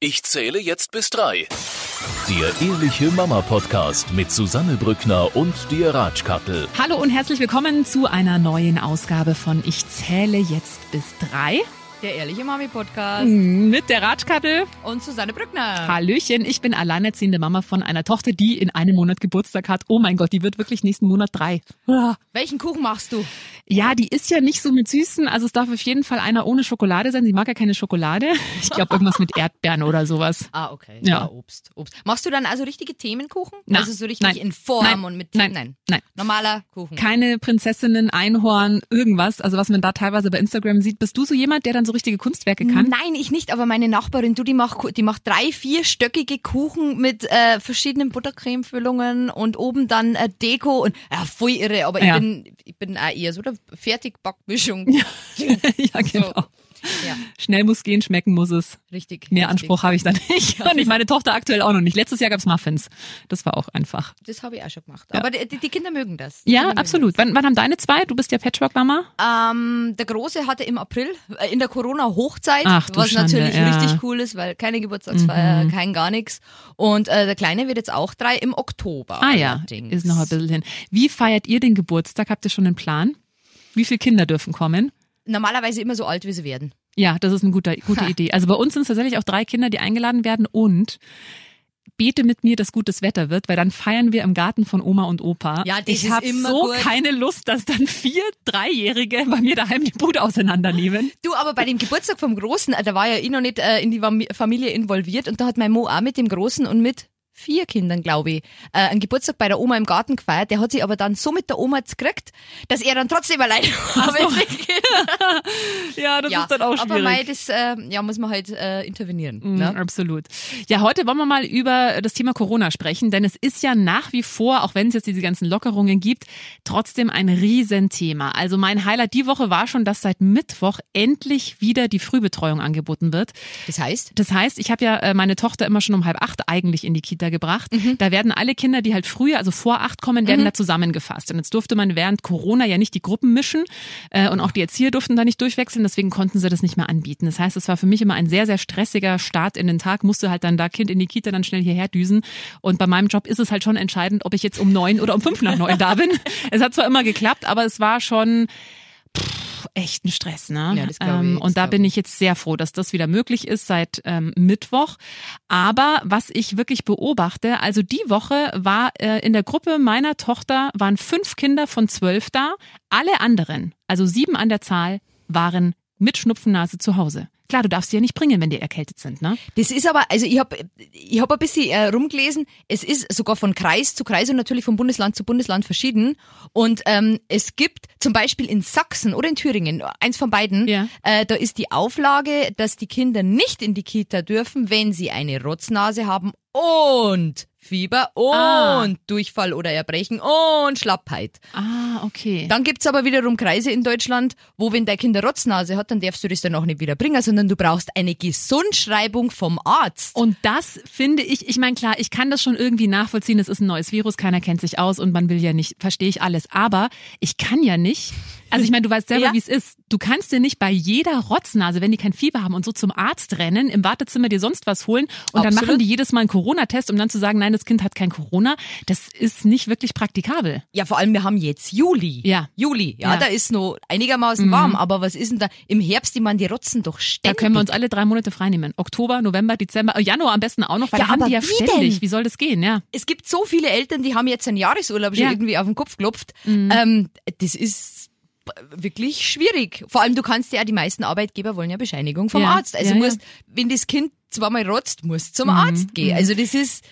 Ich zähle jetzt bis drei. Der Ehrliche Mama Podcast mit Susanne Brückner und dir Ratschkattel. Hallo und herzlich willkommen zu einer neuen Ausgabe von Ich zähle jetzt bis drei. Der Ehrliche Mami Podcast. Mit der Ratschkattel. Und Susanne Brückner. Hallöchen, ich bin alleinerziehende Mama von einer Tochter, die in einem Monat Geburtstag hat. Oh mein Gott, die wird wirklich nächsten Monat drei. Ah. Welchen Kuchen machst du? Ja, die ist ja nicht so mit Süßen. Also es darf auf jeden Fall einer ohne Schokolade sein. Sie mag ja keine Schokolade. Ich glaube irgendwas mit Erdbeeren oder sowas. Ah, okay. Ja. Obst, Obst. Machst du dann also richtige Themenkuchen? Na, also so richtig nein, in Form nein, und mit nein, nein. nein. Normaler Kuchen. Keine Prinzessinnen, Einhorn, irgendwas. Also was man da teilweise bei Instagram sieht. Bist du so jemand, der dann so richtige Kunstwerke kann? Nein, ich nicht, aber meine Nachbarin, du, die macht, die macht drei, vierstöckige Kuchen mit äh, verschiedenen Buttercremefüllungen und oben dann äh, Deko und ja, voll irre, aber Ja. ich bin ich bin auch eher so der Fertigbackmischung. ja, genau. Ja, Schnell muss gehen, schmecken muss es. richtig. Mehr richtig. Anspruch habe ich da nicht. Und ich meine Tochter aktuell auch noch nicht. Letztes Jahr gab's Muffins. Das war auch einfach. Das habe ich auch schon gemacht. Aber die, die Kinder mögen das. Die Ja, Kinder absolut. Wann, wann haben deine zwei? Du bist ja Patchwork-Mama. Ähm, der Große hatte im April äh, in der Corona-Hochzeit, was Schande, natürlich ja. richtig cool ist, weil keine Geburtstagsfeier, Mhm. kein gar nichts. Und äh, der Kleine wird jetzt auch drei im Oktober. Ah ja, allerdings. ist noch ein bisschen hin. Wie feiert ihr den Geburtstag? Habt ihr schon einen Plan? Wie viele Kinder dürfen kommen? Normalerweise immer so alt, wie sie werden. Ja, das ist eine gute, gute Ha. Idee. Also bei uns sind es tatsächlich auch drei Kinder, die eingeladen werden und bete mit mir, dass gutes Wetter wird, weil dann feiern wir im Garten von Oma und Opa. Ja, das ich habe immer so gut. keine Lust, dass dann vier Dreijährige bei mir daheim die Bude auseinandernehmen. Du, aber bei dem Geburtstag vom Großen, äh, da war ja ich noch nicht äh, in die Fam- Familie involviert und da hat mein Mo auch mit dem Großen und mit vier Kindern, glaube ich, äh, einen Geburtstag bei der Oma im Garten gefeiert. Der hat sich aber dann so mit der Oma gekriegt, dass er dann trotzdem alleine war. so. Ja, das ja, ist dann auch schwierig. aber mei, das äh, ja, muss man halt äh, intervenieren. Mm, Ne? Absolut. Ja, heute wollen wir mal über das Thema Corona sprechen, denn es ist ja nach wie vor, auch wenn es jetzt diese ganzen Lockerungen gibt, trotzdem ein Riesenthema. Also mein Highlight die Woche war schon, dass seit Mittwoch endlich wieder die Frühbetreuung angeboten wird. Das heißt? Das heißt, ich habe ja äh, meine Tochter immer schon um halb acht eigentlich in die Kita gebracht. Mhm. Da werden alle Kinder, die halt früher, also vor acht kommen, werden da zusammengefasst. Und jetzt durfte man während Corona ja nicht die Gruppen mischen äh, und auch die Erzieher durften da nicht durchwechseln, deswegen konnten sie das nicht mehr anbieten. Das heißt, es war für mich immer ein sehr, sehr stressiger Start in den Tag, musste halt dann da Kind in die Kita dann schnell hierher düsen. Und bei meinem Job ist es halt schon entscheidend, ob ich jetzt um neun oder um fünf nach neun da bin. Es hat zwar immer geklappt, aber es war schon pff, echt ein Stress, ne? Ja, das glaub ich, und da bin ich. ich jetzt sehr froh, dass das wieder möglich ist seit ähm, Mittwoch. Aber was ich wirklich beobachte, also die Woche war äh, in der Gruppe meiner Tochter waren fünf Kinder von zwölf da. Alle anderen, also sieben an der Zahl, waren mit Schnupfennase zu Hause. Klar, du darfst sie ja nicht bringen, wenn die erkältet sind, ne? Das ist aber, also ich habe ich hab ein bisschen äh, rumgelesen, es ist sogar von Kreis zu Kreis und natürlich von Bundesland zu Bundesland verschieden. Und ähm, es gibt zum Beispiel in Sachsen oder in Thüringen, eins von beiden, Ja. äh, da ist die Auflage, dass die Kinder nicht in die Kita dürfen, wenn sie eine Rotznase haben und Fieber und Ah. Durchfall oder Erbrechen und Schlappheit. Ah, okay. Dann gibt's aber wiederum Kreise in Deutschland, wo wenn dein Kind eine Rotznase hat, dann darfst du das dann auch nicht wieder bringen, sondern du brauchst eine Gesundschreibung vom Arzt. Und das finde ich, ich meine, klar, ich kann das schon irgendwie nachvollziehen, es ist ein neues Virus, keiner kennt sich aus und man will ja nicht, verstehe ich alles, aber ich kann ja nicht, also ich meine, du weißt selber, Ja. wie es ist, du kannst dir nicht bei jeder Rotznase, wenn die kein Fieber haben und so zum Arzt rennen, im Wartezimmer dir sonst was holen und dann Absolut. machen die jedes Mal einen Corona-Test, um dann zu sagen, nein, das Kind hat kein Corona, das ist nicht wirklich praktikabel. Ja, vor allem, wir haben jetzt Juli. Ja. Juli, ja, Ja. Mhm. da ist noch einigermaßen warm, aber was ist denn da? Im Herbst, die man die rotzen doch Da ständig. können wir uns alle drei Monate freinehmen. Oktober, November, Dezember, äh, Januar am besten auch noch, weil Ja, da haben die ja wie ständig. denn? Wie soll das gehen, ja? es gibt so viele Eltern, die haben jetzt einen Jahresurlaub schon. Mhm. irgendwie auf den Kopf geklopft. Ähm, das ist wirklich schwierig. Vor allem, du kannst ja, die meisten Arbeitgeber wollen ja Bescheinigung vom Ja. Arzt. Also Ja, ja. musst, wenn das Kind zweimal rotzt, musst zum Mhm. Arzt gehen. Also das ist,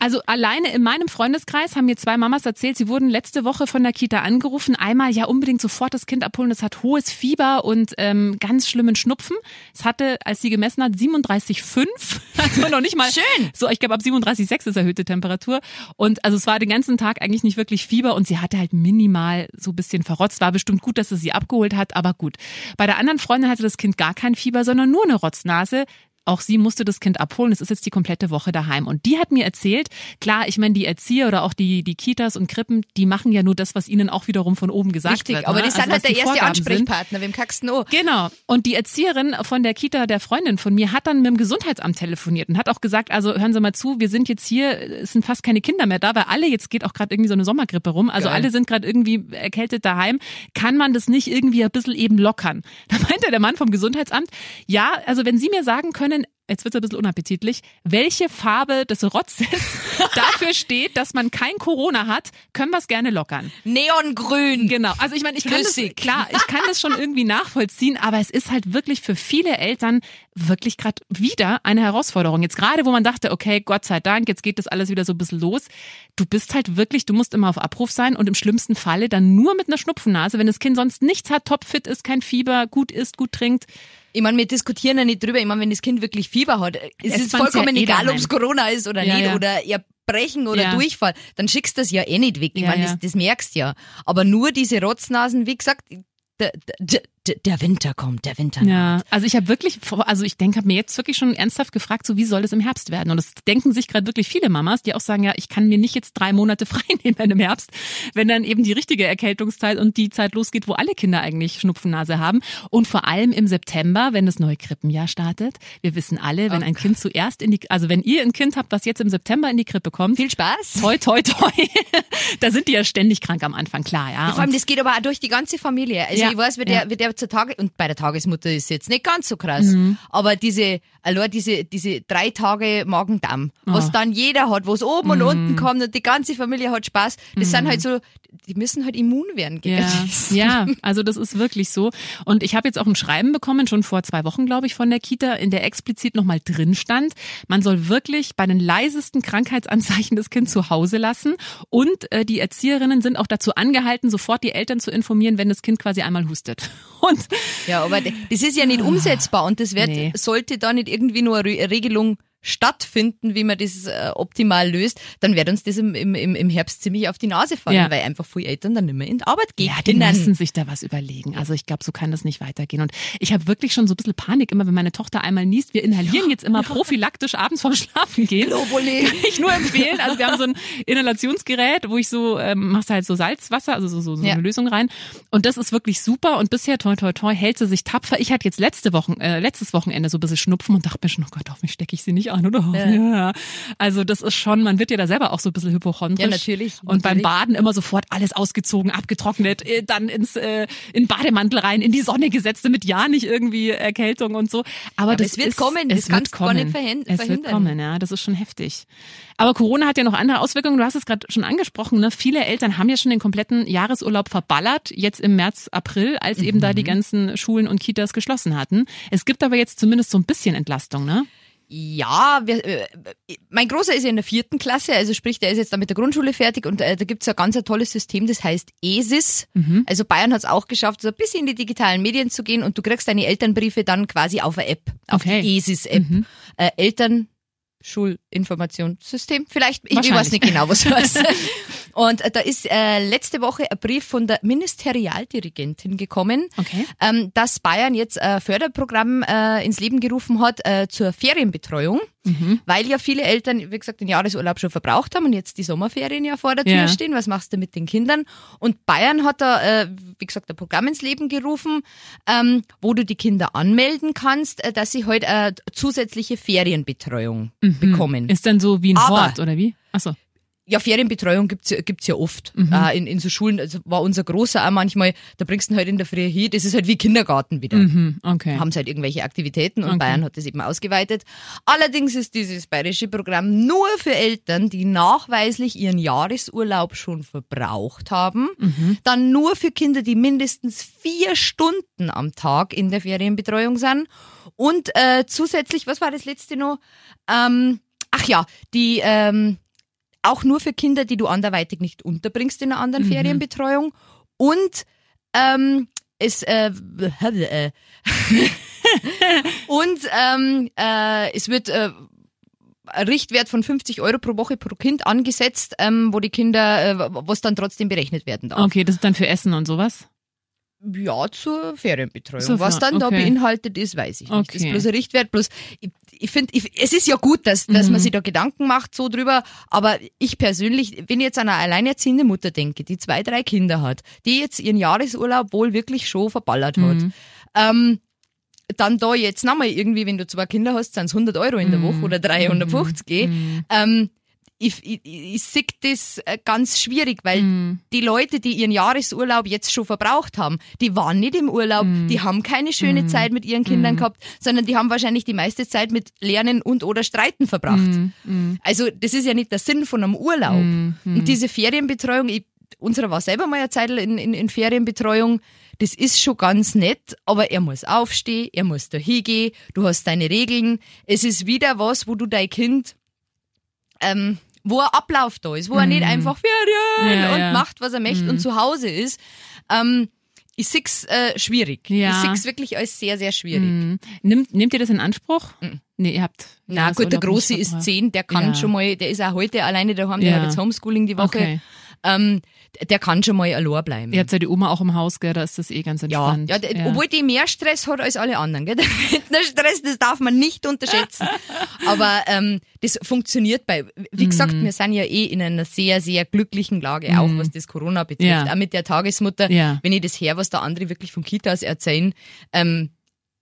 Also alleine in meinem Freundeskreis haben mir zwei Mamas erzählt, sie wurden letzte Woche von der Kita angerufen. Einmal ja unbedingt sofort das Kind abholen. Es hat hohes Fieber und ähm, ganz schlimmen Schnupfen. Es hatte, als sie gemessen hat, 37,5. Also noch nicht mal. Schön. So, ich glaube ab 37,6 ist erhöhte Temperatur. Und also es war den ganzen Tag eigentlich nicht wirklich Fieber und sie hatte halt minimal so ein bisschen verrotzt. War bestimmt gut, dass sie sie abgeholt hat, aber gut. Bei der anderen Freundin hatte das Kind gar kein Fieber, sondern nur eine Rotznase auch sie musste das Kind abholen. Es ist jetzt die komplette Woche daheim. Und die hat mir erzählt, klar, ich meine, die Erzieher oder auch die, die Kitas und Krippen, die machen ja nur das, was ihnen auch wiederum von oben gesagt Richtig, wird. aber ne? die sind Also, halt der erste Vorgaben sind. Ansprechpartner. Wem kackst du? Genau. Und die Erzieherin von der Kita der Freundin von mir hat dann mit dem Gesundheitsamt telefoniert und hat auch gesagt, also hören Sie mal zu, wir sind jetzt hier, es sind fast keine Kinder mehr da, weil alle, jetzt geht auch gerade irgendwie so eine Sommergrippe rum, also Geil. alle sind gerade irgendwie erkältet daheim. Kann man das nicht irgendwie ein bisschen eben lockern? Da meinte der Mann vom Gesundheitsamt, ja, also wenn Sie mir sagen können, jetzt wird's ein bisschen unappetitlich, welche Farbe des Rotzes dafür steht, dass man kein Corona hat, können wir es gerne lockern. Neongrün. Genau. Also ich meine, ich kann das, Flüssig. klar, ich kann das schon irgendwie nachvollziehen, aber es ist halt wirklich für viele Eltern wirklich gerade wieder eine Herausforderung. Jetzt gerade, wo man dachte, okay, Gott sei Dank, jetzt geht das alles wieder so ein bisschen los. Du bist halt wirklich, du musst immer auf Abruf sein und im schlimmsten Falle dann nur mit einer Schnupfennase, wenn das Kind sonst nichts hat, topfit ist, kein Fieber, gut isst, gut trinkt. Ich meine, wir diskutieren ja nicht drüber. Ich meine, wenn das Kind wirklich Fieber hat, es Es ist vollkommen ja eh egal, ob es Corona ist oder Ja, nicht ja. oder Erbrechen oder. Durchfall, dann schickst du das ja eh nicht weg. Ich meine, das, das merkst du ja. Aber nur diese Rotznasen, wie gesagt, der, der, der, Winter kommt, der Winter. Ja, also ich habe wirklich, also ich denke, habe mir jetzt wirklich schon ernsthaft gefragt, so wie soll es im Herbst werden? Und das denken sich gerade wirklich viele Mamas, die auch sagen, ja, ich kann mir nicht jetzt drei Monate frei nehmen im Herbst, wenn dann eben die richtige Erkältungszeit und die Zeit losgeht, wo alle Kinder eigentlich Schnupfennase haben. Und vor allem im September, wenn das neue Krippenjahr startet. Wir wissen alle, wenn ein Kind zuerst in die, also wenn ihr ein Kind habt, was jetzt im September in die Krippe kommt, Viel Spaß. toi, toi, toi, da sind die ja ständig krank am Anfang, klar, ja. Vor allem, das geht aber durch die ganze Familie. Also Ja, ich weiß, wie der, wie der zur Tage, und bei der Tagesmutter ist jetzt nicht ganz so krass, Mhm. aber diese, allein diese, diese drei Tage Magen-Darm, was Oh. dann jeder hat, wo es oben Mhm. und unten kommt und die ganze Familie hat Spaß, das sind halt so, die müssen halt immun werden gegen Ja, das. ja, also das ist wirklich so. Und ich habe jetzt auch ein Schreiben bekommen, schon vor zwei Wochen, glaube ich, von der Kita, in der explizit nochmal drin stand, man soll wirklich bei den leisesten Krankheitsanzeichen das Kind zu Hause lassen. Und äh, die Erzieherinnen sind auch dazu angehalten, sofort die Eltern zu informieren, wenn das Kind quasi einmal hustet. Und Ja, aber das ist ja nicht umsetzbar und das wird, Nee. sollte da nicht irgendwie nur eine Re- Regelung stattfinden, wie man das äh, optimal löst, dann wird uns das im, im, im Herbst ziemlich auf die Nase fallen, Ja. weil einfach viele Eltern dann nicht mehr in die Arbeit gehen ja, die müssen sich da was überlegen. Also ich glaube, so kann das nicht weitergehen. Und ich habe wirklich schon so ein bisschen Panik, immer wenn meine Tochter einmal niest. Wir inhalieren jetzt immer prophylaktisch abends vorm Schlafen gehen. Globuli. Kann ich nur empfehlen. Also wir haben so ein Inhalationsgerät, wo ich so, ähm, machst halt so Salzwasser, also so, so, so Ja. eine Lösung rein. Und das ist wirklich super. Und bisher, toi, toi, toi, hält sie sich tapfer. Ich hatte jetzt letzte Wochen, äh, letztes Wochenende so ein bisschen Schnupfen und dachte mir schon, oh Gott, hoffentlich stecke ich sie nicht an, oder? Ja. Also das ist schon, man wird ja da selber auch so ein bisschen hypochondrisch. Ja, natürlich, Und beim natürlich. Baden immer sofort alles ausgezogen, abgetrocknet, äh, dann ins äh, in Bademantel rein, in die Sonne gesetzt, damit ja nicht irgendwie Erkältung und so. Aber, das es wird ist, kommen, das es wird gar nicht kommen. verhin- Es wird verhindern. kommen, ja, das ist schon heftig. Aber Corona hat ja noch andere Auswirkungen. Du hast es gerade schon angesprochen. Ne? Viele Eltern haben ja schon den kompletten Jahresurlaub verballert, jetzt im März, April, als eben da die ganzen Schulen und Kitas geschlossen hatten. Es gibt aber jetzt zumindest so ein bisschen Entlastung, ne? Ja, wir, äh, mein Großer ist ja in der vierten Klasse, also sprich, der ist jetzt da mit der Grundschule fertig und äh, da gibt's ein ganz ein tolles System, das heißt ESIS. Mhm. Also Bayern hat's auch geschafft, so ein bisschen in die digitalen Medien zu gehen und du kriegst deine Elternbriefe dann quasi auf eine App, auf Okay. Mhm. die ESIS-App. Äh, Eltern Schulinformationssystem, vielleicht, ich, weiß nicht genau, was heißt. Und äh, da ist äh, letzte Woche ein Brief von der Ministerialdirigentin gekommen, Okay. ähm, dass Bayern jetzt ein Förderprogramm äh, ins Leben gerufen hat äh, zur Ferienbetreuung, weil ja viele Eltern, wie gesagt, den Jahresurlaub schon verbraucht haben und jetzt die Sommerferien ja vor der Tür Ja. stehen. Was machst du mit den Kindern? Und Bayern hat da, äh, wie gesagt, ein Programm ins Leben gerufen, ähm, wo du die Kinder anmelden kannst, äh, dass sie heute äh, zusätzliche Ferienbetreuung bekommen. Ist dann so wie ein Aber- Hort, oder wie? Achso. Ja, Ferienbetreuung gibt's gibt's ja oft Mhm. äh, in, in so Schulen. Also war unser Großer auch manchmal, da bringst du ihn halt in der Früh hin. Das ist halt wie Kindergarten wieder. Mhm, okay. Haben sie halt irgendwelche Aktivitäten und Okay. Bayern hat das eben ausgeweitet. Allerdings ist dieses bayerische Programm nur für Eltern, die nachweislich ihren Jahresurlaub schon verbraucht haben. Mhm. Dann nur für Kinder, die mindestens vier Stunden am Tag in der Ferienbetreuung sind. Und äh, zusätzlich, was war das letzte noch? Ähm, ach ja, die ähm, auch nur für Kinder, die du anderweitig nicht unterbringst in einer anderen Mhm. Ferienbetreuung. Und ähm, es äh, äh, und ähm, äh, es wird äh, ein Richtwert von 50 Euro pro Woche pro Kind angesetzt, ähm, wo die Kinder, äh, was dann trotzdem berechnet werden darf. Okay, das ist dann für Essen und sowas? Ja, zur Ferienbetreuung. Zur Was dann da okay. beinhaltet ist, weiß ich nicht. Das ist Okay. bloß ein Richtwert. Bloß, ich, ich finde, es ist ja gut, dass, dass Mhm. man sich da Gedanken macht so drüber. Aber ich persönlich, wenn ich jetzt an eine alleinerziehende Mutter denke, die zwei, drei Kinder hat, die jetzt ihren Jahresurlaub wohl wirklich schon verballert hat, Mhm. ähm, dann da jetzt nochmal irgendwie, wenn du zwei Kinder hast, sind es 100 Euro in Mhm. der Woche oder 350, gell? Ähm, ich, ich, ich sehe das äh, ganz schwierig, weil Mhm. die Leute, die ihren Jahresurlaub jetzt schon verbraucht haben, die waren nicht im Urlaub, Mhm. die haben keine schöne Zeit mit ihren Kindern gehabt, sondern die haben wahrscheinlich die meiste Zeit mit Lernen und oder Streiten verbracht. Mhm. Also das ist ja nicht der Sinn von einem Urlaub. Und diese Ferienbetreuung, ich, unserer war selber mal eine Zeit in, in, in Ferienbetreuung, das ist schon ganz nett, aber er muss aufstehen, er muss da hingehen, du hast deine Regeln. Es ist wieder was, wo du dein Kind, ähm, wo ein Ablauf da ist, wo er nicht einfach Ferien Mhm. Ja, und ja. Mhm. macht, was er möchte und zu Hause ist. Ähm, ich sehe äh, schwierig. Ja. Ich sehe es wirklich als sehr, sehr schwierig. Mhm. Nimmt, nehmt ihr das in Anspruch? Nee, ihr habt. Na gut, der Große ist zehn, der kann Ja. schon mal, der ist auch heute alleine daheim, der hat jetzt Homeschooling die Woche. Okay. Ähm, der kann schon mal allein bleiben. Ihr habt ja die Oma auch im Haus, gell? Da ist das eh ganz Ja, entspannt. ja, der, obwohl die mehr Stress hat als alle anderen. Gell? Der Stress, das darf man nicht unterschätzen. Aber ähm, das funktioniert bei, wie gesagt, Mhm. wir sind ja eh in einer sehr, sehr glücklichen Lage, auch was das Corona betrifft. Ja. Auch mit der Tagesmutter, Ja. wenn ich das her, was da andere wirklich von Kitas erzählen, ähm,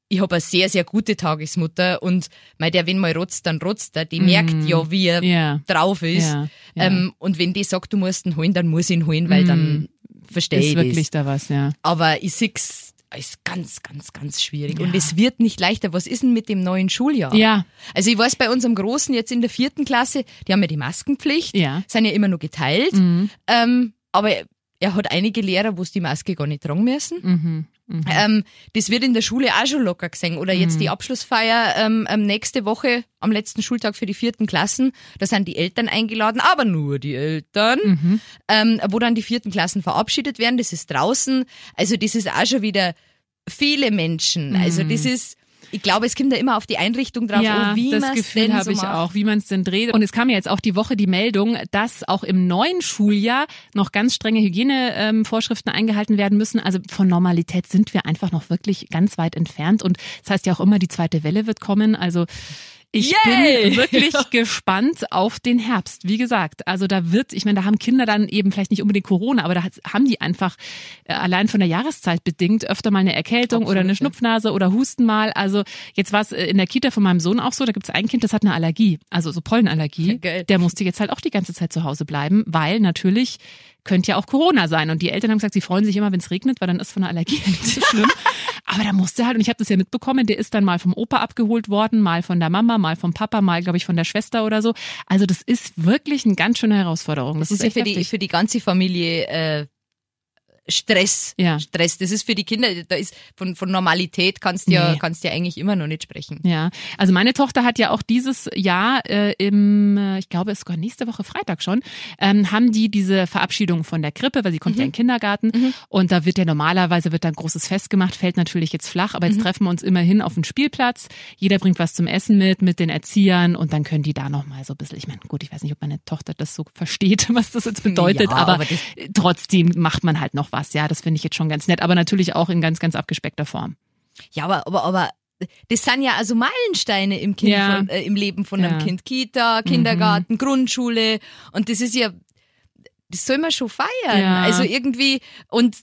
ich habe eine sehr, sehr gute Tagesmutter und mei, der, wenn mal rotzt, dann rotzt er. Die merkt ja, wie er Mhm. Ja. drauf ist. Ja, ja. Ähm, und wenn die sagt, du musst ihn holen, dann muss ich ihn holen, weil dann verstehe Mhm. ist ich wirklich das. da was, ja. Aber ich sehe als ganz, ganz, ganz schwierig. Und es wird nicht leichter. Was ist denn mit dem neuen Schuljahr? Ja. Also ich weiß bei unserem Großen jetzt in der vierten Klasse, die haben ja die Maskenpflicht, Ja. sind ja immer nur geteilt. Mhm. Ähm, aber er hat einige Lehrer, wo es die Maske gar nicht tragen müssen. Mhm. Mhm. Ähm, das wird in der Schule auch schon locker gesehen. Oder jetzt die Abschlussfeier ähm, ähm, nächste Woche am letzten Schultag für die vierten Klassen. Da sind die Eltern eingeladen, aber nur die Eltern, Mhm. ähm, wo dann die vierten Klassen verabschiedet werden. Das ist draußen. Also das ist auch schon wieder viele Menschen. Also das ist, ich glaube, es kommt da immer auf die Einrichtung drauf, ja, an, wie das man es Gefühl habe so ich macht. auch, wie man es denn dreht. Und es kam ja jetzt auch die Woche die Meldung, dass auch im neuen Schuljahr noch ganz strenge Hygienevorschriften eingehalten werden müssen. Also von Normalität sind wir einfach noch wirklich ganz weit entfernt. Und das heißt ja auch immer, die zweite Welle wird kommen. Also ich Yay! bin wirklich gespannt auf den Herbst. Wie gesagt, also da wird, ich meine, da haben Kinder dann eben vielleicht nicht unbedingt Corona, aber da haben die einfach äh, allein von der Jahreszeit bedingt öfter mal eine Erkältung oder eine Schnupfnase oder Husten mal. Also jetzt war es äh, in der Kita von meinem Sohn auch so, da gibt es ein Kind, das hat eine Allergie, also so Pollenallergie. Geil. Der musste jetzt halt auch die ganze Zeit zu Hause bleiben, weil natürlich könnte ja auch Corona sein. Und die Eltern haben gesagt, sie freuen sich immer, wenn es regnet, weil dann ist von der Allergie nicht so schlimm. Aber da musste halt, und ich habe das ja mitbekommen, der ist dann mal vom Opa abgeholt worden, mal von der Mama, mal vom Papa, mal, glaube ich, von der Schwester oder so. Also das ist wirklich eine ganz schöne Herausforderung. Das, Das ist ja für die, für die ganze Familie äh, Stress. Ja. Stress. Das ist für die Kinder, da ist von, von Normalität kannst du ja, Nee. kannst du ja eigentlich immer noch nicht sprechen. Ja, also meine Tochter hat ja auch dieses Jahr äh, im, äh, ich glaube, es ist sogar nächste Woche Freitag schon, ähm, haben die diese Verabschiedung von der Krippe, weil sie kommt ja in den Kindergarten und da wird ja normalerweise wird dann großes Fest gemacht, fällt natürlich jetzt flach, aber jetzt treffen wir uns immerhin auf den Spielplatz. Jeder bringt was zum Essen mit, mit den Erziehern und dann können die da nochmal so ein bisschen, ich meine, gut, ich weiß nicht, ob meine Tochter das so versteht, was das jetzt bedeutet, Ja, aber, aber trotzdem macht man halt noch was. Ja, das finde ich jetzt schon ganz nett, aber natürlich auch in ganz, ganz abgespeckter Form. Ja, aber, aber, aber das sind ja also Meilensteine im, kind Ja. von, äh, im Leben von einem Ja. Mhm. Kind. Kita, Kindergarten, Grundschule. Und das ist ja, das soll man schon feiern. Ja. Also irgendwie, und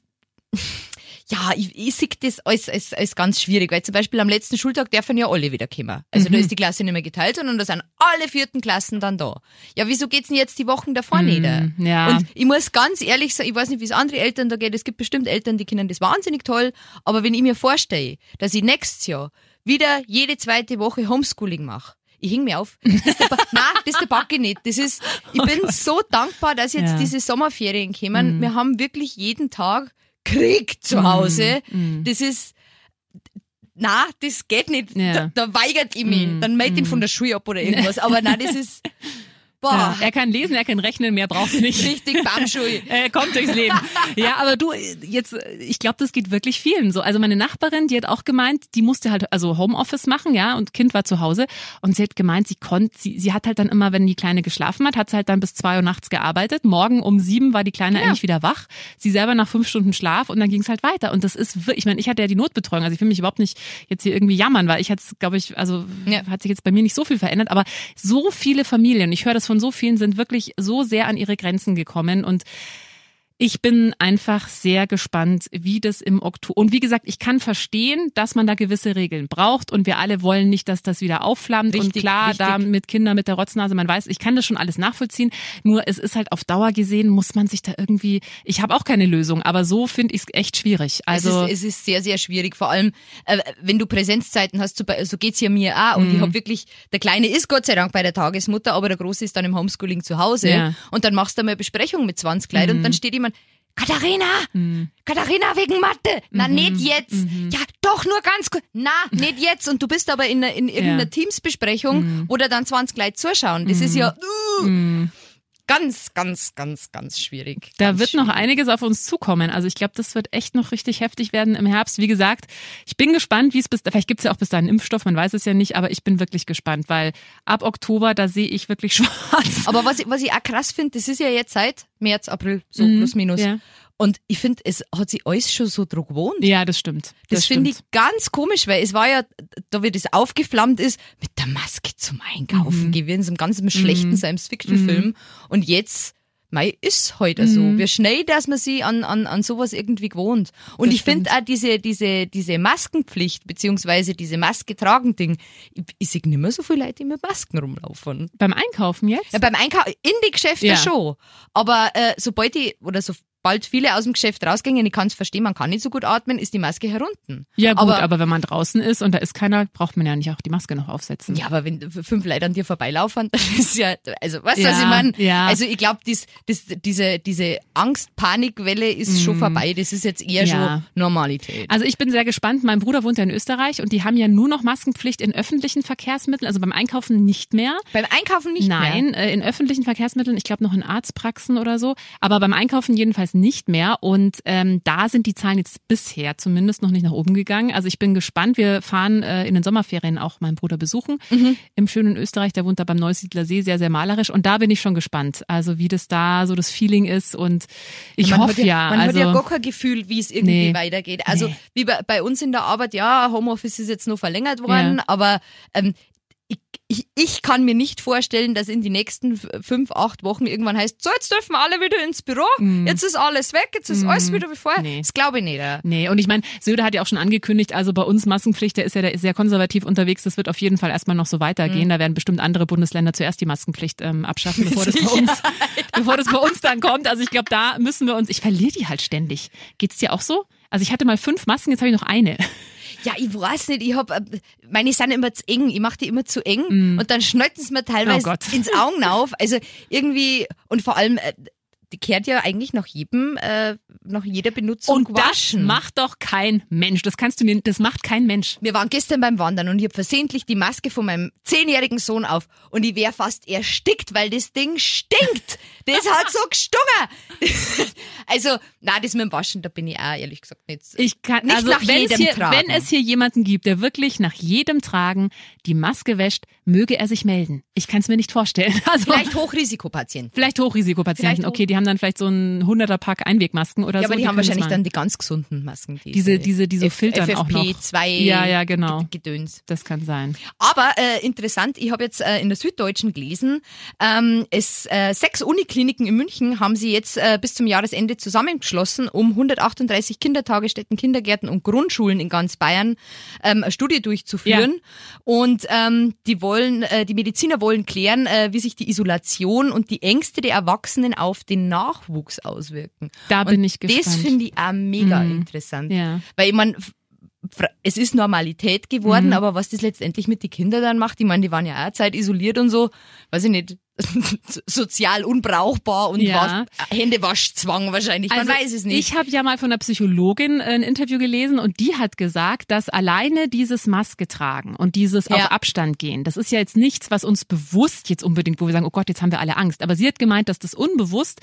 ja, ich, ich sehe das als, als, als ganz schwierig, weil zum Beispiel am letzten Schultag dürfen ja alle wieder kommen. Also Mhm. da ist die Klasse nicht mehr geteilt, sondern da sind alle vierten Klassen dann da. Ja, wieso geht's denn jetzt die Wochen davor nicht? Mhm, ja. Und ich muss ganz ehrlich sagen, ich weiß nicht, wie es andere Eltern da geht. Es gibt bestimmt Eltern, die können das wahnsinnig toll. Aber wenn ich mir vorstelle, dass ich nächstes Jahr wieder jede zweite Woche Homeschooling mache, ich hing mir auf. Das ist der ba Nein, das ist der Backe nicht. Das ist, ich bin so dankbar, dass jetzt Oh Ja. Mhm. diese Sommerferien kommen. Wir haben wirklich jeden Tag Krieg zu Hause. Das ist, na, das geht nicht. Ja. Da, da weigert ich mich. Mhm. Dann meld ihn von der Schule ab oder irgendwas. Aber nein, das ist, Boah. Ja, er kann lesen, er kann rechnen, mehr braucht's nicht. Richtig Bamschui. er kommt durchs Leben. Ja, aber du, jetzt, ich glaube, das geht wirklich vielen so. Also meine Nachbarin, die hat auch gemeint, die musste halt also Homeoffice machen, ja, und Kind war zu Hause und sie hat gemeint, sie konnte, sie, sie hat halt dann immer, wenn die Kleine geschlafen hat, hat sie halt dann bis zwei Uhr nachts gearbeitet. Morgen um sieben war die Kleine ja. eigentlich wieder wach. Sie selber nach fünf Stunden Schlaf und dann ging's halt weiter. Und das ist wirklich, ich meine, ich hatte ja die Notbetreuung, also ich will mich überhaupt nicht jetzt hier irgendwie jammern, weil ich jetzt, glaube ich, also ja. hat sich jetzt bei mir nicht so viel verändert, aber so viele Familien, ich höre das von so vielen, sind wirklich so sehr an ihre Grenzen gekommen. Und ich bin einfach sehr gespannt, wie das im Oktober. Und wie gesagt, ich kann verstehen, dass man da gewisse Regeln braucht und wir alle wollen nicht, dass das wieder aufflammt. Richtig, und klar, richtig. da mit Kindern mit der Rotznase, man weiß, ich kann das schon alles nachvollziehen. Nur es ist halt auf Dauer gesehen, muss man sich da irgendwie. Ich habe auch keine Lösung, aber so finde ich es echt schwierig. Also es ist, es ist sehr, sehr schwierig. Vor allem, äh, wenn du Präsenzzeiten hast, so, so geht's ja mir auch. Und mhm. ich habe wirklich, der Kleine ist Gott sei Dank bei der Tagesmutter, aber der Große ist dann im Homeschooling zu Hause. Ja. Und dann machst du mal Besprechung mit 20 Leuten mhm. und dann steht jemand, Katharina, mhm. Katharina wegen Mathe. Na, mhm. nicht jetzt. Mhm. Ja, doch nur ganz kurz. Na, nicht jetzt. Und du bist aber in, in irgendeiner ja. Teamsbesprechung, mhm. wo da dann 20 Leute zuschauen. Das ist ja, uh, mhm ganz, ganz, ganz, ganz schwierig. Da ganz wird schwierig. noch einiges auf uns zukommen. Also ich glaube, das wird echt noch richtig heftig werden im Herbst. Wie gesagt, ich bin gespannt, wie es bis, vielleicht gibt es ja auch bis dahin Impfstoff, man weiß es ja nicht, aber ich bin wirklich gespannt, weil ab Oktober, da sehe ich wirklich schwarz. Aber was, was ich auch krass finde, das ist ja jetzt seit März, April, so mhm, plus minus. Ja. Und ich finde, es hat sich alles schon so dran gewohnt. Ja, das stimmt. Das, das finde ich ganz komisch, weil es war ja, da wie das aufgeflammt ist, mit der Maske zum Einkaufen mhm. in so einem ganz schlechten mhm. Science-Fiction-Film. Mhm. Und jetzt Mei, ist heute mhm. so. Wie schnell, dass man sich an, an, an sowas irgendwie gewohnt. Und das ich finde auch diese, diese, diese Maskenpflicht, beziehungsweise diese Maske tragen Ding, ich, ich sehe nicht mehr so viele Leute, die mit Masken rumlaufen. Beim Einkaufen jetzt? Ja, beim Einkaufen, in die Geschäfte ja. schon. Aber äh, sobald ich, oder so bald viele aus dem Geschäft rausgingen, ich kann es verstehen, man kann nicht so gut atmen, ist die Maske herunten. Ja gut, aber, aber, wenn man draußen ist und da ist keiner, braucht man ja nicht auch die Maske noch aufsetzen. Ja, aber wenn fünf Leute an dir vorbeilaufen, das ist ja, also weißt du, ja, was ich meine? Ja. Also ich glaube, dies, dies, diese, diese Angst-Panikwelle ist mm. schon vorbei, das ist jetzt eher ja. schon Normalität. Also ich bin sehr gespannt, mein Bruder wohnt ja in Österreich und die haben ja nur noch Maskenpflicht in öffentlichen Verkehrsmitteln, also beim Einkaufen nicht mehr. Beim Einkaufen nicht Nein, mehr? Nein, äh, in öffentlichen Verkehrsmitteln, ich glaube noch in Arztpraxen oder so, aber beim Einkaufen jedenfalls nicht mehr. Und ähm, da sind die Zahlen jetzt bisher zumindest noch nicht nach oben gegangen. Also ich bin gespannt. Wir fahren äh, in den Sommerferien auch meinen Bruder besuchen mhm. im schönen Österreich. Der wohnt da beim Neusiedler See, sehr, sehr malerisch. Und da bin ich schon gespannt. Also wie das da so das Feeling ist. Und ich man hoffe ja. Man also, hat ja gar kein Gefühl, wie es irgendwie nee, weitergeht. Also nee. wie bei, bei, uns in der Arbeit, ja, Homeoffice ist jetzt noch verlängert worden, ja. aber ähm, ich, ich kann mir nicht vorstellen, dass in die nächsten fünf, acht Wochen irgendwann heißt, so jetzt dürfen alle wieder ins Büro, mm. jetzt ist alles weg, jetzt ist mm. alles wieder wie vorher. Nee. Das glaube ich nicht. Ja. Nee, und ich meine, Söder hat ja auch schon angekündigt, also bei uns Maskenpflicht, der ist ja der ist sehr konservativ unterwegs, das wird auf jeden Fall erstmal noch so weitergehen. Mm. Da werden bestimmt andere Bundesländer zuerst die Maskenpflicht ähm, abschaffen, bevor das, bei uns, bevor das bei uns dann kommt. Also ich glaube, da müssen wir uns, ich verliere die halt ständig. Geht's dir auch so? Also ich hatte mal fünf Masken, jetzt habe ich noch eine. Ja, ich weiß nicht, ich hab, äh, meine sind immer zu eng, ich mache die immer zu eng mm. und dann schnalten sie mir teilweise oh ins Augen auf. Also irgendwie, und vor allem, äh, die kehrt ja eigentlich nach jedem, äh, nach jeder Benutzung und waschen. das macht doch kein Mensch. Das kannst du nicht, das macht kein Mensch. Wir waren gestern beim Wandern und ich habe versehentlich die Maske von meinem zehnjährigen Sohn auf und ich wäre fast erstickt, weil das Ding stinkt. Das hat so gestungen. also, na, das mit dem Waschen, da bin ich auch ehrlich gesagt nicht. Ich kann, nicht also, nach wenn jedem es hier, Tragen. Wenn es hier jemanden gibt, der wirklich nach jedem Tragen die Maske wäscht, möge er sich melden. Ich kann es mir nicht vorstellen. Also, vielleicht Hochrisikopatienten. Vielleicht Hochrisikopatienten. Vielleicht okay, die haben dann vielleicht so ein 100er Pack Einwegmasken oder ja, so. aber die, die haben wahrscheinlich dann die ganz gesunden Masken. Diese, diese, diese, filtern FFP auch noch. 2 ja, ja, genau. Gedöns. Das kann sein. Aber äh, interessant, ich habe jetzt äh, in der Süddeutschen gelesen, ähm, es äh, sechs Unikliniken in München haben sie jetzt äh, bis zum Jahresende zusammengeschlossen, um 138 Kindertagesstätten, Kindergärten und Grundschulen in ganz Bayern ähm, eine Studie durchzuführen. Ja. Und ähm, die wollen, äh, die Mediziner wollen klären, äh, wie sich die Isolation und die Ängste der Erwachsenen auf den Nachwuchs auswirken. Da bin und ich gespannt. Das finde ich auch mega mhm. interessant. Ja. Weil ich meine, es ist Normalität geworden, Mhm. aber was das letztendlich mit den Kindern dann macht, ich meine, die waren ja auch Zeit isoliert und so, weiß ich nicht, sozial unbrauchbar und Ja. was, Händewaschzwang wahrscheinlich, man weiß es nicht. Ich habe ja mal von einer Psychologin ein Interview gelesen und die hat gesagt, dass alleine dieses Maske tragen und dieses Ja. auf Abstand gehen, das ist ja jetzt nichts, was uns bewusst jetzt unbedingt, wo wir sagen, oh Gott, jetzt haben wir alle Angst. Aber sie hat gemeint, dass das unbewusst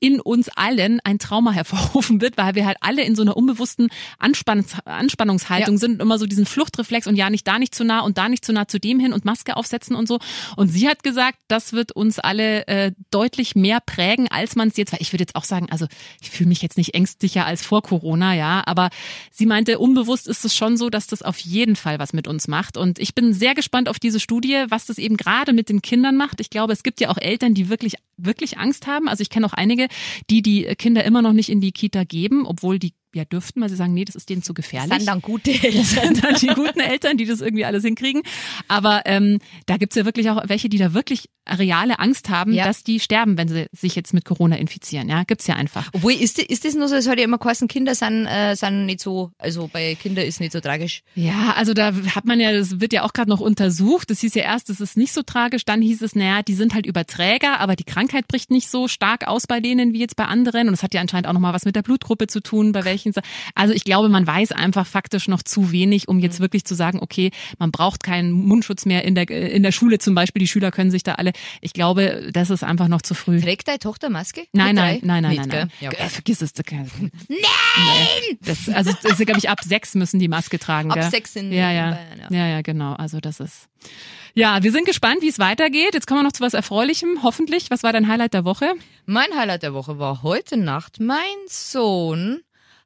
in uns allen ein Trauma hervorrufen wird, weil wir halt alle in so einer unbewussten Anspann Anspannungshaltung Ja. sind und immer so diesen Fluchtreflex und ja nicht da nicht zu nah und da nicht zu nah zu dem hin und Maske aufsetzen und so. Und sie hat gesagt, das wird uns alle äh, deutlich mehr prägen, als man es jetzt, weil ich würde jetzt auch sagen, also ich fühle mich jetzt nicht ängstlicher als vor Corona, ja, aber sie meinte, unbewusst ist es schon so, dass das auf jeden Fall was mit uns macht. Und ich bin sehr gespannt auf diese Studie, was das eben gerade mit den Kindern macht. Ich glaube, es gibt ja auch Eltern, die wirklich, wirklich Angst haben. Also ich kenne auch einige, die die Kinder immer noch nicht in die Kita geben, obwohl die ja dürften, weil sie sagen, nee, das ist denen zu gefährlich. sind dann gute Das Eltern. sind dann die guten Eltern, die das irgendwie alles hinkriegen. Aber ähm, da gibt's ja wirklich auch welche, die da wirklich reale Angst haben, Ja. dass die sterben, wenn sie sich jetzt mit Corona infizieren. Ja, gibt's ja einfach. Obwohl, ist, ist das nur so, es hat ja immer geheißen, Kinder sind, äh, sind nicht so, also bei Kindern ist nicht so tragisch. Ja, also da hat man ja, das wird ja auch gerade noch untersucht. Das hieß ja erst, das ist nicht so tragisch. Dann hieß es, naja, die sind halt Überträger, aber die Krankheit bricht nicht so stark aus bei denen wie jetzt bei anderen. Und das hat ja anscheinend auch nochmal was mit der Blutgruppe zu tun, bei welchen. Also ich glaube, man weiß einfach faktisch noch zu wenig, um jetzt wirklich zu sagen, okay, man braucht keinen Mundschutz mehr in der, in der Schule zum Beispiel. Die Schüler können sich da alle. Ich glaube, das ist einfach noch zu früh. Trägt deine Tochter Maske? Nein, nein, nein, nein, Nicht, nein, nein. Ja, Äh, vergiss es. Nein! Das, also, das ist, glaube ich, ab sechs müssen die Maske tragen. Ab gell? sechs in- ja, ja. Bayern, ja. ja, ja, genau. Also das ist. Ja, wir sind gespannt, wie es weitergeht. Jetzt kommen wir noch zu was Erfreulichem, hoffentlich. Was war dein Highlight der Woche? Mein Highlight der Woche war heute Nacht. Mein Sohn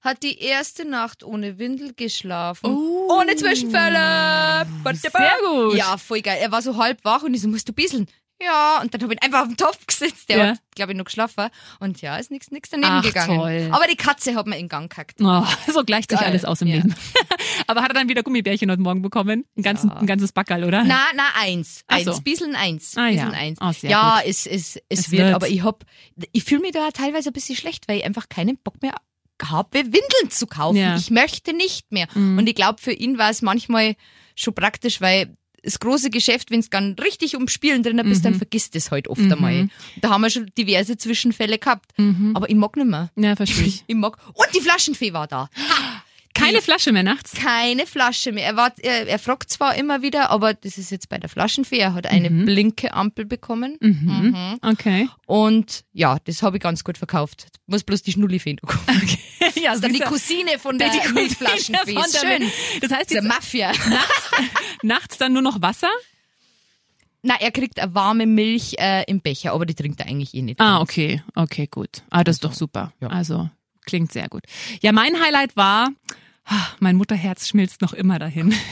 hat die erste Nacht ohne Windel geschlafen. Oh. Ohne Zwischenfälle. Sehr gut. Ja, voll geil. Er war so halb wach und ich so, musst du bisseln? Ja, und dann habe ich ihn einfach auf den Topf gesetzt. Der Ja. hat, glaube ich, noch geschlafen. Und ja, ist nichts nix daneben Ach, gegangen. toll. Aber die Katze hat mir in Gang gehackt. Oh, so gleicht sich Geil. alles aus im Ja. Leben. Aber hat er dann wieder Gummibärchen heute Morgen bekommen? Ein, ganzen, Ja. ein ganzes Backerl, oder? Na, na, eins. Ach Eins. so. Bisseln eins. Ah, ja. Bisseln eins. Oh, ja, gut. es, es, es, Es wird, wird. aber ich hab, ich fühle mich da teilweise ein bisschen schlecht, weil ich einfach keinen Bock mehr habe, Windeln zu kaufen. Ja. Ich möchte nicht mehr. Mhm. Und ich glaube, für ihn war es manchmal schon praktisch, weil das große Geschäft, wenn es dann richtig um Spielen drin bist, dann vergisst es halt oft Mhm. einmal. Da haben wir schon diverse Zwischenfälle gehabt. Mhm. Aber ich mag nicht mehr. Ja, verstehe ich. Ich mag. Und die Flaschenfee war da. Keine Flasche mehr nachts? Keine Flasche mehr. Er, war, er, er fragt zwar immer wieder, aber das ist jetzt bei der Flaschenfee. Er hat eine Mhm. blinke Ampel bekommen. Mhm. Mhm. Okay. Und ja, das habe ich ganz gut verkauft. Muss bloß die Schnulli-Fee noch kommen. ja, Das ist dann die. Cousine von der Die Cousine Milchflaschenfee. von Ist der schön. Das heißt, Der jetzt Mafia. nachts dann nur noch Wasser? Na, er kriegt eine warme Milch äh, im Becher, aber die trinkt er eigentlich eh nicht. Ah, okay, okay, gut. Ah, das ist doch super. Also klingt sehr gut. Ja, mein Highlight war, mein Mutterherz schmilzt noch immer dahin.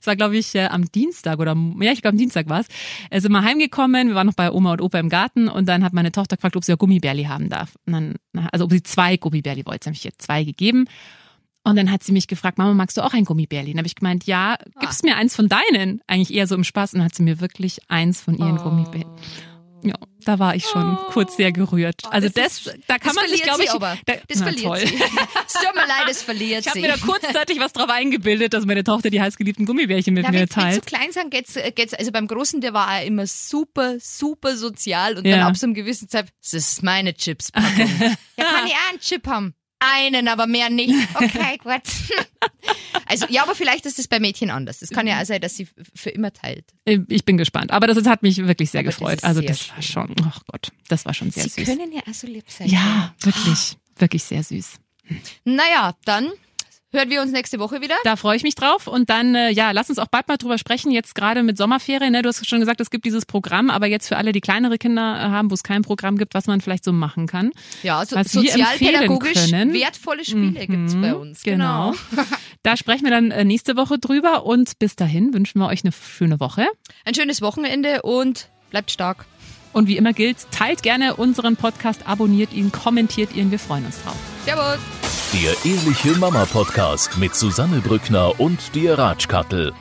Es war, glaube ich, äh, am Dienstag oder ja, ich glaube am Dienstag war es. Äh, sind wir heimgekommen, wir waren noch bei Oma und Opa im Garten und dann hat meine Tochter gefragt, ob sie ja Gummibärli haben darf. Und dann, also ob sie zwei Gummibärli wollte. Dann habe ich ihr zwei gegeben. Und dann hat sie mich gefragt, Mama, magst du auch ein Gummibärli? Dann habe ich gemeint, ja, gibst mir eins von deinen? Eigentlich eher so im Spaß. Und dann hat sie mir wirklich eins von ihren Gummibärli. Ja, da war ich schon kurz sehr gerührt. Also das, Oh. ist- da kann das man sich, glaube ich, aber. da, Das na, verliert toll. sie. Es tut mir leid, das verliert Ich habe sie. mir da kurzzeitig was drauf eingebildet, dass meine Tochter die heißgeliebten Gummibärchen mit Na, mir wenn, wenn so teilt. klein sind, geht's, geht's, also beim Großen, der war immer super, super sozial und Ja. dann ab so einem gewissen Zeit, das ist meine Chips-Packung. ja, kann ich auch einen Chip haben? Einen, aber mehr nicht. Okay, gut. also, ja, aber vielleicht ist es bei Mädchen anders. Es kann ja auch sein, dass sie für immer teilt. Ich bin gespannt. Aber das, das hat mich wirklich sehr Aber gefreut. Also sehr das war schön. schon, ach Gott, das war schon sehr sie süß. können ja auch so lieb sein. Ja, wirklich, wirklich sehr süß. Naja, dann hören wir uns nächste Woche wieder. Da freue ich mich drauf. Und dann, äh, ja, lass uns auch bald mal drüber sprechen. Jetzt gerade mit Sommerferien. Ne? Du hast schon gesagt, es gibt dieses Programm, aber jetzt für alle, die kleinere Kinder äh, haben, wo es kein Programm gibt, was man vielleicht so machen kann. Ja, so, Was wir sozialpädagogisch wertvolle Spiele gibt's bei uns. Genau. Da sprechen wir dann äh, nächste Woche drüber. Und bis dahin wünschen wir euch eine schöne Woche. Ein schönes Wochenende und bleibt stark. Und wie immer gilt, teilt gerne unseren Podcast, abonniert ihn, kommentiert ihn. Wir freuen uns drauf. Servus. Der Ehrliche Mama Podcast mit Susanne Brückner und dir Ratschkattel.